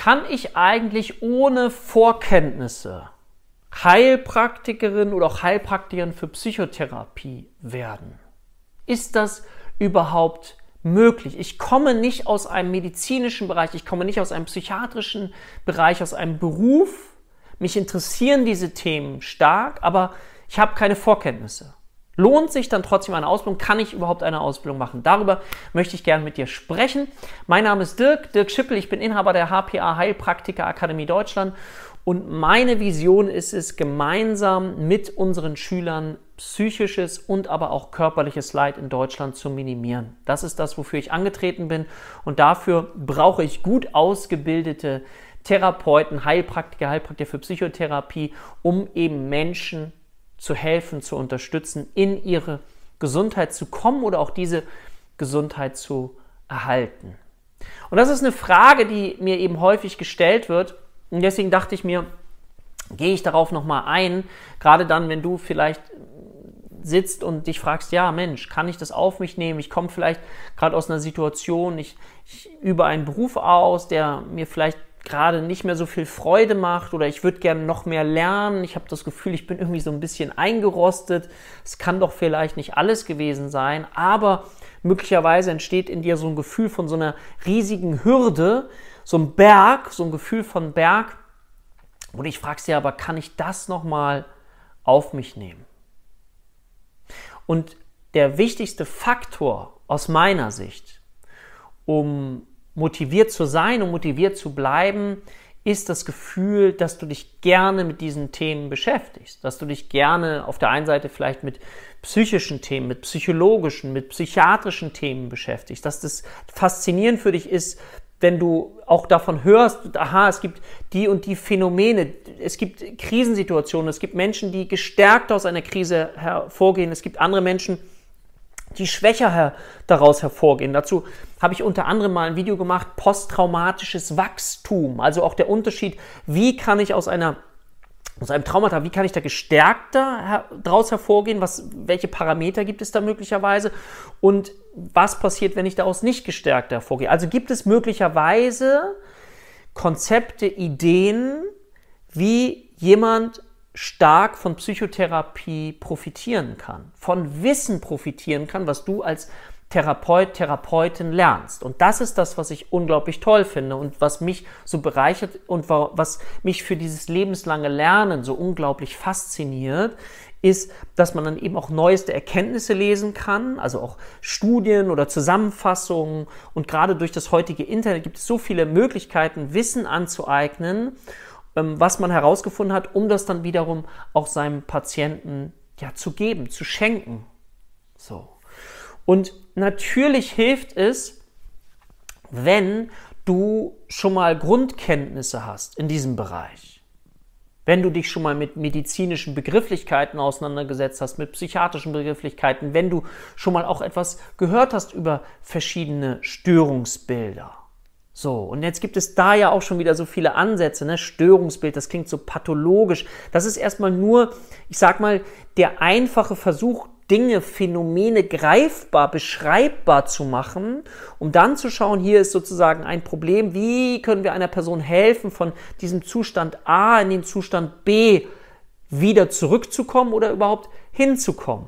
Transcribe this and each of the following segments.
kann ich eigentlich ohne Vorkenntnisse Heilpraktikerin oder auch Heilpraktikerin für Psychotherapie werden? Ist das überhaupt möglich? Ich komme nicht aus einem medizinischen Bereich, ich komme nicht aus einem psychiatrischen Bereich, aus einem Beruf. Mich interessieren diese Themen stark, aber ich habe keine Vorkenntnisse. Lohnt sich dann trotzdem eine Ausbildung? Kann ich überhaupt eine Ausbildung machen? Darüber möchte ich gerne mit dir sprechen. Mein Name ist Dirk, Dirk Schippel. Ich bin Inhaber der HPA Heilpraktiker Akademie Deutschland. Und meine Vision ist es, gemeinsam mit unseren Schülern psychisches und aber auch körperliches Leid in Deutschland zu minimieren. Das ist das, wofür ich angetreten bin. Und dafür brauche ich gut ausgebildete Therapeuten, Heilpraktiker, Heilpraktiker für Psychotherapie, um eben Menschen zu helfen, zu unterstützen, in ihre Gesundheit zu kommen oder auch diese Gesundheit zu erhalten. Und das ist eine Frage, die mir eben häufig gestellt wird. Und deswegen dachte ich mir, gehe ich darauf nochmal ein, gerade dann, wenn du vielleicht sitzt und dich fragst, ja Mensch, kann ich das auf mich nehmen? Ich komme vielleicht gerade aus einer Situation, ich, ich übe einen Beruf aus, der mir vielleicht gerade nicht mehr so viel Freude macht oder ich würde gerne noch mehr lernen. Ich habe das Gefühl, ich bin irgendwie so ein bisschen eingerostet. Es kann doch vielleicht nicht alles gewesen sein, aber möglicherweise entsteht in dir so ein Gefühl von so einer riesigen Hürde, so ein Berg, so ein Gefühl von Berg. Und ich frage sie aber, kann ich das nochmal auf mich nehmen? Und der wichtigste Faktor aus meiner Sicht, um motiviert zu sein und motiviert zu bleiben, ist das Gefühl, dass du dich gerne mit diesen Themen beschäftigst, dass du dich gerne auf der einen Seite vielleicht mit psychischen Themen, mit psychologischen, mit psychiatrischen Themen beschäftigst, dass das faszinierend für dich ist, wenn du auch davon hörst, aha, es gibt die und die Phänomene, es gibt Krisensituationen, es gibt Menschen, die gestärkt aus einer Krise hervorgehen, es gibt andere Menschen, die schwächer her daraus hervorgehen. Dazu habe ich unter anderem mal ein Video gemacht, posttraumatisches Wachstum, also auch der Unterschied, wie kann ich aus einer aus einem Traumata, wie kann ich da gestärkter daraus hervorgehen? Was, welche Parameter gibt es da möglicherweise? Und was passiert, wenn ich daraus nicht gestärkt hervorgehe? Also gibt es möglicherweise Konzepte, Ideen, wie jemand stark von Psychotherapie profitieren kann, von Wissen profitieren kann, was du als Therapeut, Therapeutin lernst. Und das ist das, was ich unglaublich toll finde und was mich so bereichert und was mich für dieses lebenslange Lernen so unglaublich fasziniert, ist, dass man dann eben auch neueste Erkenntnisse lesen kann, also auch Studien oder Zusammenfassungen. Und gerade durch das heutige Internet gibt es so viele Möglichkeiten, Wissen anzueignen, was man herausgefunden hat, um das dann wiederum auch seinem Patienten ja, zu geben, zu schenken. So. Und natürlich hilft es, wenn du schon mal Grundkenntnisse hast in diesem Bereich. Wenn du dich schon mal mit medizinischen Begrifflichkeiten auseinandergesetzt hast, mit psychiatrischen Begrifflichkeiten, wenn du schon mal auch etwas gehört hast über verschiedene Störungsbilder. So, und jetzt gibt es da ja auch schon wieder so viele Ansätze, ne? Störungsbild, das klingt so pathologisch. Das ist erstmal nur, ich sag mal, der einfache Versuch, Dinge, Phänomene greifbar, beschreibbar zu machen, um dann zu schauen, hier ist sozusagen ein Problem, wie können wir einer Person helfen, von diesem Zustand A in den Zustand B wieder zurückzukommen oder überhaupt hinzukommen.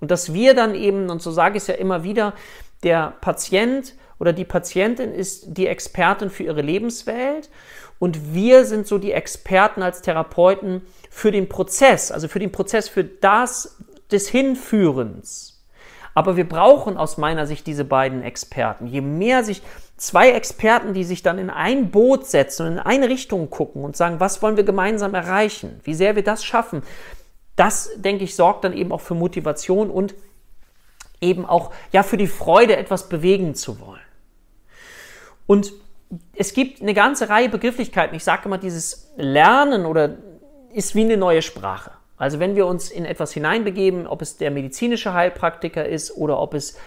Und dass wir dann eben, und so sage ich es ja immer wieder, der Patient oder die Patientin ist die Expertin für ihre Lebenswelt und wir sind so die Experten als Therapeuten für den Prozess, also für den Prozess, für das, des Hinführens. Aber wir brauchen aus meiner Sicht diese beiden Experten. Je mehr sich zwei Experten, die sich dann in ein Boot setzen und in eine Richtung gucken und sagen, was wollen wir gemeinsam erreichen, wie sehr wir das schaffen, das, denke ich, sorgt dann eben auch für Motivation und eben auch ja für die Freude, etwas bewegen zu wollen. Und es gibt eine ganze Reihe Begrifflichkeiten. Ich sage immer, dieses Lernen oder ist wie eine neue Sprache. Also wenn wir uns in etwas hineinbegeben, ob es der medizinische Heilpraktiker ist oder ob es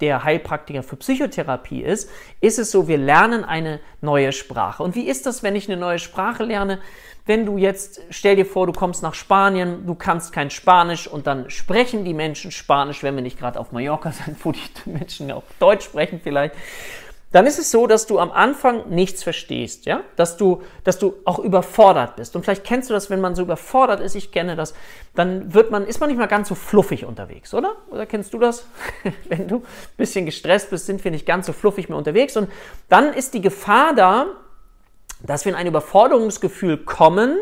der Heilpraktiker für Psychotherapie ist, ist es so, wir lernen eine neue Sprache. Und wie ist das, wenn ich eine neue Sprache lerne? Wenn du jetzt, stell dir vor, du kommst nach Spanien, du kannst kein Spanisch und dann sprechen die Menschen Spanisch, wenn wir nicht gerade auf Mallorca sind, wo die Menschen auch Deutsch sprechen vielleicht. Dann ist es so, dass du am Anfang nichts verstehst, ja? Dass du, dass du auch überfordert bist. Und vielleicht kennst du das, wenn man so überfordert ist, ich kenne das, dann wird man, ist man nicht mal ganz so fluffig unterwegs, oder? Oder kennst du das? wenn du ein bisschen gestresst bist, sind wir nicht ganz so fluffig mehr unterwegs. Und dann ist die Gefahr da, dass wir in ein Überforderungsgefühl kommen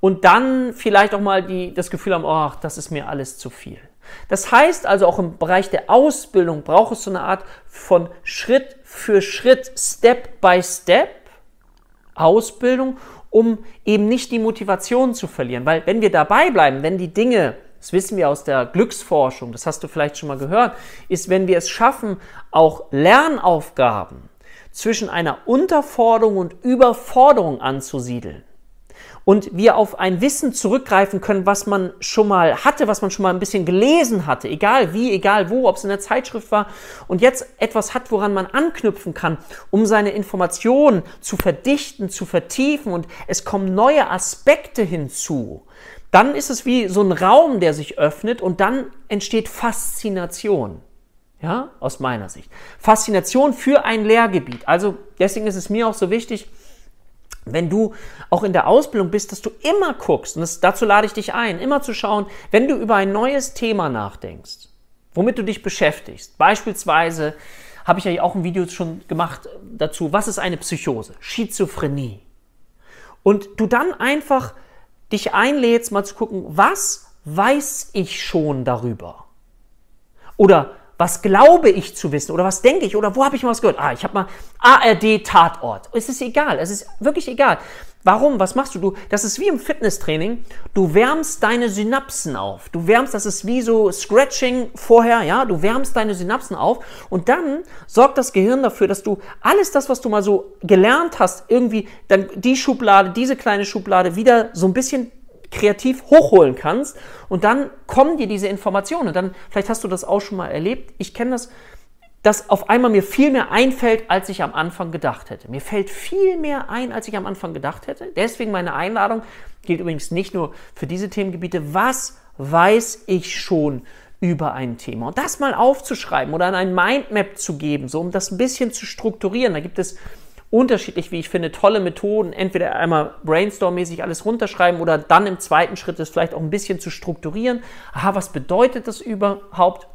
und dann vielleicht auch mal die, das Gefühl haben, oh, das ist mir alles zu viel. Das heißt also auch im Bereich der Ausbildung braucht es so eine Art von Schritt für Schritt, Step by Step Ausbildung, um eben nicht die Motivation zu verlieren. Weil wenn wir dabei bleiben, wenn die Dinge, das wissen wir aus der Glücksforschung, das hast du vielleicht schon mal gehört, ist, wenn wir es schaffen, auch Lernaufgaben zwischen einer Unterforderung und Überforderung anzusiedeln, und wir auf ein Wissen zurückgreifen können, was man schon mal hatte, was man schon mal ein bisschen gelesen hatte, egal wie, egal wo, ob es in der Zeitschrift war und jetzt etwas hat, woran man anknüpfen kann, um seine Informationen zu verdichten, zu vertiefen und es kommen neue Aspekte hinzu. Dann ist es wie so ein Raum, der sich öffnet und dann entsteht Faszination. Ja, aus meiner Sicht. Faszination für ein Lehrgebiet. Also deswegen ist es mir auch so wichtig, wenn du auch in der Ausbildung bist, dass du immer guckst, und das, dazu lade ich dich ein, immer zu schauen, wenn du über ein neues Thema nachdenkst, womit du dich beschäftigst. Beispielsweise habe ich ja auch ein Video schon gemacht dazu, was ist eine Psychose? Schizophrenie. Und du dann einfach dich einlädst, mal zu gucken, was weiß ich schon darüber? Oder was glaube ich zu wissen oder was denke ich oder wo habe ich mal was gehört? Ah, ich habe mal ARD Tatort. Es ist egal, es ist wirklich egal. Warum? Was machst du? Du, das ist wie im Fitnesstraining. Du wärmst deine Synapsen auf. Du wärmst, das ist wie so Scratching vorher, ja? Du wärmst deine Synapsen auf und dann sorgt das Gehirn dafür, dass du alles das, was du mal so gelernt hast, irgendwie dann die Schublade, diese kleine Schublade wieder so ein bisschen kreativ hochholen kannst und dann kommen dir diese Informationen. Und dann, vielleicht hast du das auch schon mal erlebt, ich kenne das, dass auf einmal mir viel mehr einfällt, als ich am Anfang gedacht hätte. Mir fällt viel mehr ein, als ich am Anfang gedacht hätte. Deswegen meine Einladung gilt übrigens nicht nur für diese Themengebiete. Was weiß ich schon über ein Thema? Und das mal aufzuschreiben oder an ein Mindmap zu geben, so um das ein bisschen zu strukturieren. Da gibt es unterschiedlich, wie ich finde, tolle Methoden. Entweder einmal brainstorm-mäßig alles runterschreiben oder dann im zweiten Schritt es vielleicht auch ein bisschen zu strukturieren. Aha, was bedeutet das überhaupt?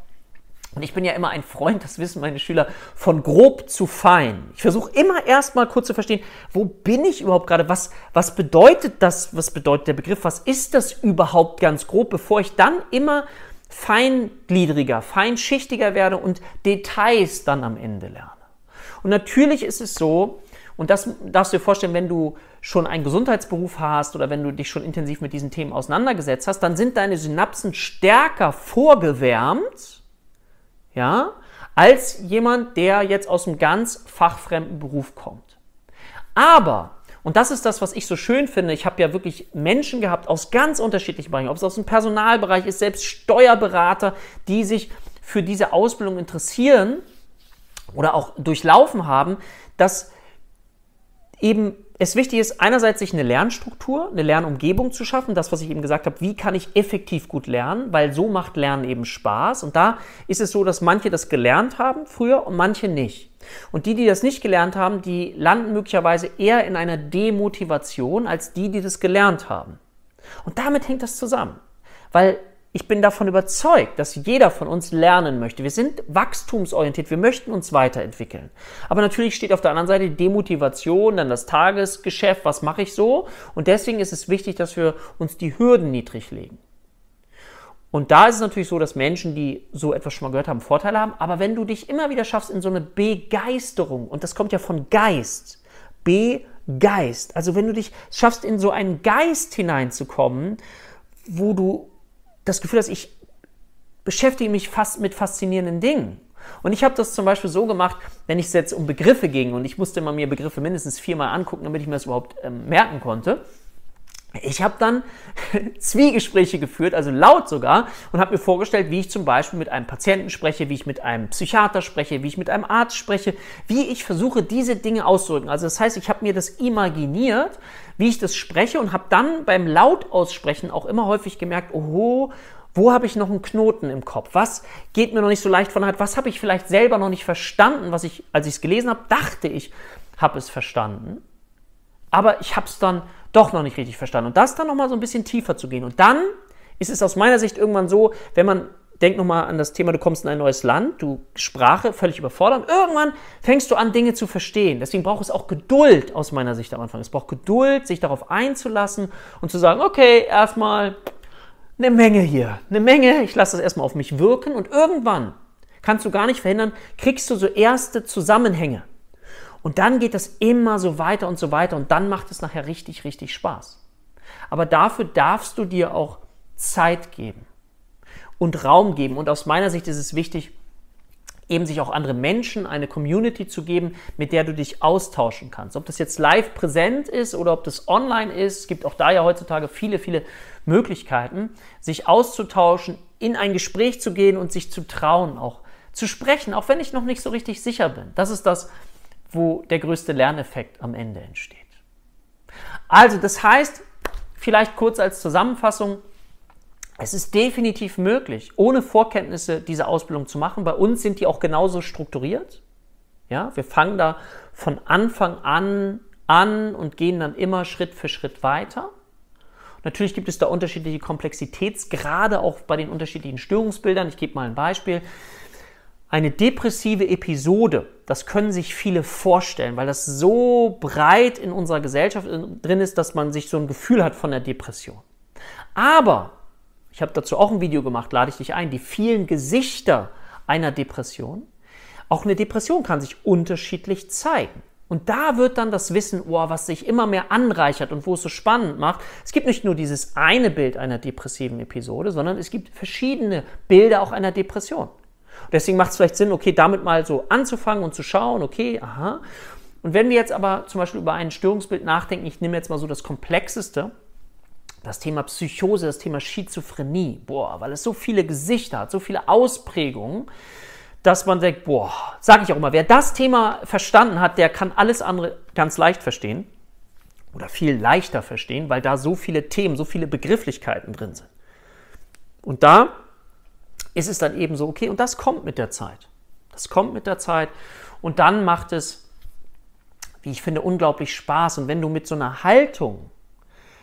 Und ich bin ja immer ein Freund, das wissen meine Schüler, von grob zu fein. Ich versuche immer erstmal kurz zu verstehen, wo bin ich überhaupt gerade? Was, was bedeutet das? Was bedeutet der Begriff? Was ist das überhaupt ganz grob, bevor ich dann immer feingliedriger, feinschichtiger werde und Details dann am Ende lerne. Und natürlich ist es so, und das darfst du dir vorstellen, wenn du schon einen Gesundheitsberuf hast oder wenn du dich schon intensiv mit diesen Themen auseinandergesetzt hast, dann sind deine Synapsen stärker vorgewärmt, ja, als jemand, der jetzt aus einem ganz fachfremden Beruf kommt. Aber, und das ist das, was ich so schön finde, ich habe ja wirklich Menschen gehabt aus ganz unterschiedlichen Bereichen, ob es aus dem Personalbereich ist, selbst Steuerberater, die sich für diese Ausbildung interessieren oder auch durchlaufen haben, dass eben es wichtig ist, einerseits sich eine Lernstruktur, eine Lernumgebung zu schaffen, das, was ich eben gesagt habe, wie kann ich effektiv gut lernen, weil so macht Lernen eben Spaß. Und da ist es so, dass manche das gelernt haben früher und manche nicht. Und die, die das nicht gelernt haben, die landen möglicherweise eher in einer Demotivation als die, die das gelernt haben. Und damit hängt das zusammen. Weil ich bin davon überzeugt, dass jeder von uns lernen möchte. Wir sind wachstumsorientiert, wir möchten uns weiterentwickeln. Aber natürlich steht auf der anderen Seite die Demotivation, dann das Tagesgeschäft, was mache ich so? Und deswegen ist es wichtig, dass wir uns die Hürden niedrig legen. Und da ist es natürlich so, dass Menschen, die so etwas schon mal gehört haben, Vorteile haben. Aber wenn du dich immer wieder schaffst in so eine Begeisterung, und das kommt ja von Geist, Begeist, also wenn du dich schaffst, in so einen Geist hineinzukommen, wo du das Gefühl, dass ich beschäftige mich fast mit faszinierenden Dingen. Und ich habe das zum Beispiel so gemacht, wenn es jetzt um Begriffe ging und ich musste immer mir Begriffe mindestens viermal angucken, damit ich mir das überhaupt ähm, merken konnte. Ich habe dann Zwiegespräche geführt, also laut sogar, und habe mir vorgestellt, wie ich zum Beispiel mit einem Patienten spreche, wie ich mit einem Psychiater spreche, wie ich mit einem Arzt spreche, wie ich versuche, diese Dinge auszudrücken. Also das heißt, ich habe mir das imaginiert, wie ich das spreche und habe dann beim Lautaussprechen auch immer häufig gemerkt, oho, Wo habe ich noch einen Knoten im Kopf? Was geht mir noch nicht so leicht von der Hand? Was habe ich vielleicht selber noch nicht verstanden, was ich, als ich es gelesen habe, dachte ich, habe es verstanden. Aber ich habe es dann doch noch nicht richtig verstanden. Und das dann nochmal so ein bisschen tiefer zu gehen. Und dann ist es aus meiner Sicht irgendwann so, wenn man denk nochmal an das Thema, du kommst in ein neues Land, du Sprache völlig überfordert. Irgendwann fängst du an, Dinge zu verstehen. Deswegen braucht es auch Geduld aus meiner Sicht am Anfang. Es braucht Geduld, sich darauf einzulassen und zu sagen, okay, erstmal eine Menge hier, eine Menge, ich lasse das erstmal auf mich wirken und irgendwann kannst du gar nicht verhindern, kriegst du so erste Zusammenhänge. Und dann geht das immer so weiter und so weiter und dann macht es nachher richtig, richtig Spaß. Aber dafür darfst du dir auch Zeit geben und Raum geben. Und aus meiner Sicht ist es wichtig, eben sich auch andere Menschen, eine Community zu geben, mit der du dich austauschen kannst. Ob das jetzt live präsent ist oder ob das online ist, gibt auch da ja heutzutage viele, viele Möglichkeiten, sich auszutauschen, in ein Gespräch zu gehen und sich zu trauen, auch zu sprechen, auch wenn ich noch nicht so richtig sicher bin. Das ist das, wo der größte Lerneffekt am Ende entsteht. Also, das heißt, vielleicht kurz als Zusammenfassung, es ist definitiv möglich, ohne Vorkenntnisse diese Ausbildung zu machen. Bei uns sind die auch genauso strukturiert. Ja, wir fangen da von Anfang an an und gehen dann immer Schritt für Schritt weiter. Natürlich gibt es da unterschiedliche Komplexitätsgrade, auch bei den unterschiedlichen Störungsbildern. Ich gebe mal ein Beispiel. Eine depressive Episode, das können sich viele vorstellen, weil das so breit in unserer Gesellschaft drin ist, dass man sich so ein Gefühl hat von der Depression. Aber ich habe dazu auch ein Video gemacht, lade ich dich ein, die vielen Gesichter einer Depression. Auch eine Depression kann sich unterschiedlich zeigen. Und da wird dann das Wissen, oh, was sich immer mehr anreichert und wo es so spannend macht. Es gibt nicht nur dieses eine Bild einer depressiven Episode, sondern es gibt verschiedene Bilder auch einer Depression. Deswegen macht es vielleicht Sinn, okay, damit mal so anzufangen und zu schauen, okay, aha. Und wenn wir jetzt aber zum Beispiel über ein Störungsbild nachdenken, ich nehme jetzt mal so das Komplexeste, das Thema Psychose, das Thema Schizophrenie, boah, weil es so viele Gesichter hat, so viele Ausprägungen, dass man denkt, boah, sage ich auch immer, wer das Thema verstanden hat, der kann alles andere ganz leicht verstehen oder viel leichter verstehen, weil da so viele Themen, so viele Begrifflichkeiten drin sind. Und da ist es dann eben so, okay, und das kommt mit der Zeit. Das kommt mit der Zeit und dann macht es, wie ich finde, unglaublich Spaß. Und wenn du mit so einer Haltung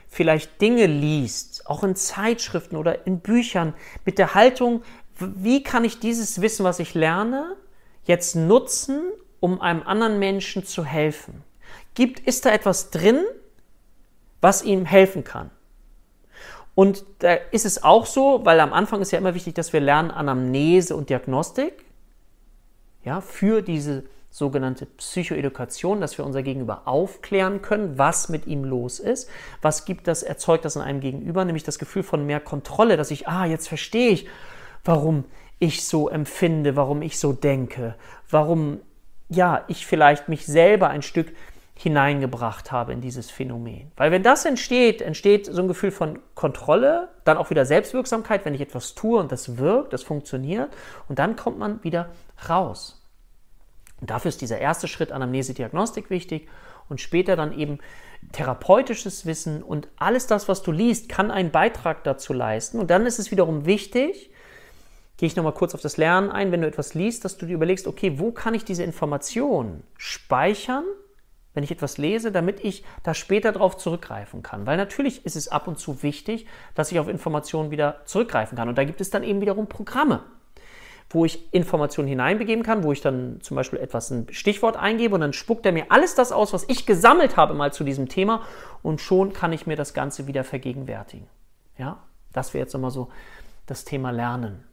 vielleicht Dinge liest, auch in Zeitschriften oder in Büchern, mit der Haltung, wie kann ich dieses Wissen, was ich lerne, jetzt nutzen, um einem anderen Menschen zu helfen? Gibt, ist da etwas drin, was ihm helfen kann? Und da ist es auch so, weil am Anfang ist ja immer wichtig, dass wir lernen Anamnese und Diagnostik, ja, für diese sogenannte Psychoedukation, dass wir unser Gegenüber aufklären können, was mit ihm los ist. Was gibt das, erzeugt das in einem Gegenüber? Nämlich das Gefühl von mehr Kontrolle, dass ich, ah, jetzt verstehe ich, warum ich so empfinde, warum ich so denke, warum, ja, ich vielleicht mich selber ein Stück hineingebracht habe in dieses Phänomen. Weil wenn das entsteht, entsteht so ein Gefühl von Kontrolle, dann auch wieder Selbstwirksamkeit, wenn ich etwas tue und das wirkt, das funktioniert und dann kommt man wieder raus. Und dafür ist dieser erste Schritt Anamnese-Diagnostik wichtig und später dann eben therapeutisches Wissen und alles das, was du liest, kann einen Beitrag dazu leisten. Und dann ist es wiederum wichtig, gehe ich nochmal kurz auf das Lernen ein, wenn du etwas liest, dass du dir überlegst, okay, wo kann ich diese Information speichern, wenn ich etwas lese, damit ich da später darauf zurückgreifen kann. Weil natürlich ist es ab und zu wichtig, dass ich auf Informationen wieder zurückgreifen kann. Und da gibt es dann eben wiederum Programme wo ich Informationen hineinbegeben kann, wo ich dann zum Beispiel etwas ein Stichwort eingebe und dann spuckt er mir alles das aus, was ich gesammelt habe mal zu diesem Thema und schon kann ich mir das Ganze wieder vergegenwärtigen. Ja, das wäre jetzt nochmal so das Thema Lernen.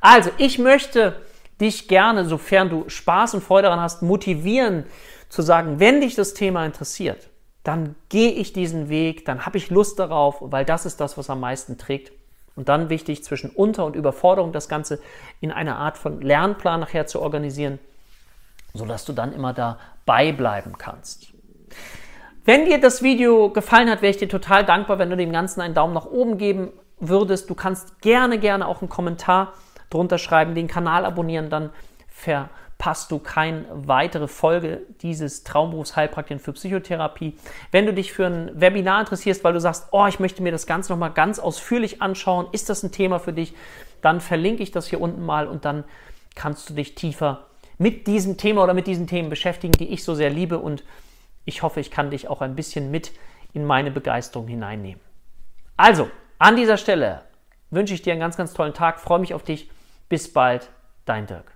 Also, ich möchte dich gerne, sofern du Spaß und Freude daran hast, motivieren zu sagen, wenn dich das Thema interessiert, dann gehe ich diesen Weg, dann habe ich Lust darauf, weil das ist das, was am meisten trägt. Und dann wichtig, zwischen Unter- und Überforderung das Ganze in einer Art von Lernplan nachher zu organisieren, sodass du dann immer dabei bleiben kannst. Wenn dir das Video gefallen hat, wäre ich dir total dankbar, wenn du dem Ganzen einen Daumen nach oben geben würdest. Du kannst gerne, gerne auch einen Kommentar drunter schreiben, den Kanal abonnieren, dann ver verpasst du keine weitere Folge dieses Traumberufsheilpraktikern für Psychotherapie. Wenn du dich für ein Webinar interessierst, weil du sagst, oh, ich möchte mir das Ganze nochmal ganz ausführlich anschauen, ist das ein Thema für dich, dann verlinke ich das hier unten mal und dann kannst du dich tiefer mit diesem Thema oder mit diesen Themen beschäftigen, die ich so sehr liebe und ich hoffe, ich kann dich auch ein bisschen mit in meine Begeisterung hineinnehmen. Also, an dieser Stelle wünsche ich dir einen ganz, ganz tollen Tag, freue mich auf dich. Bis bald, dein Dirk.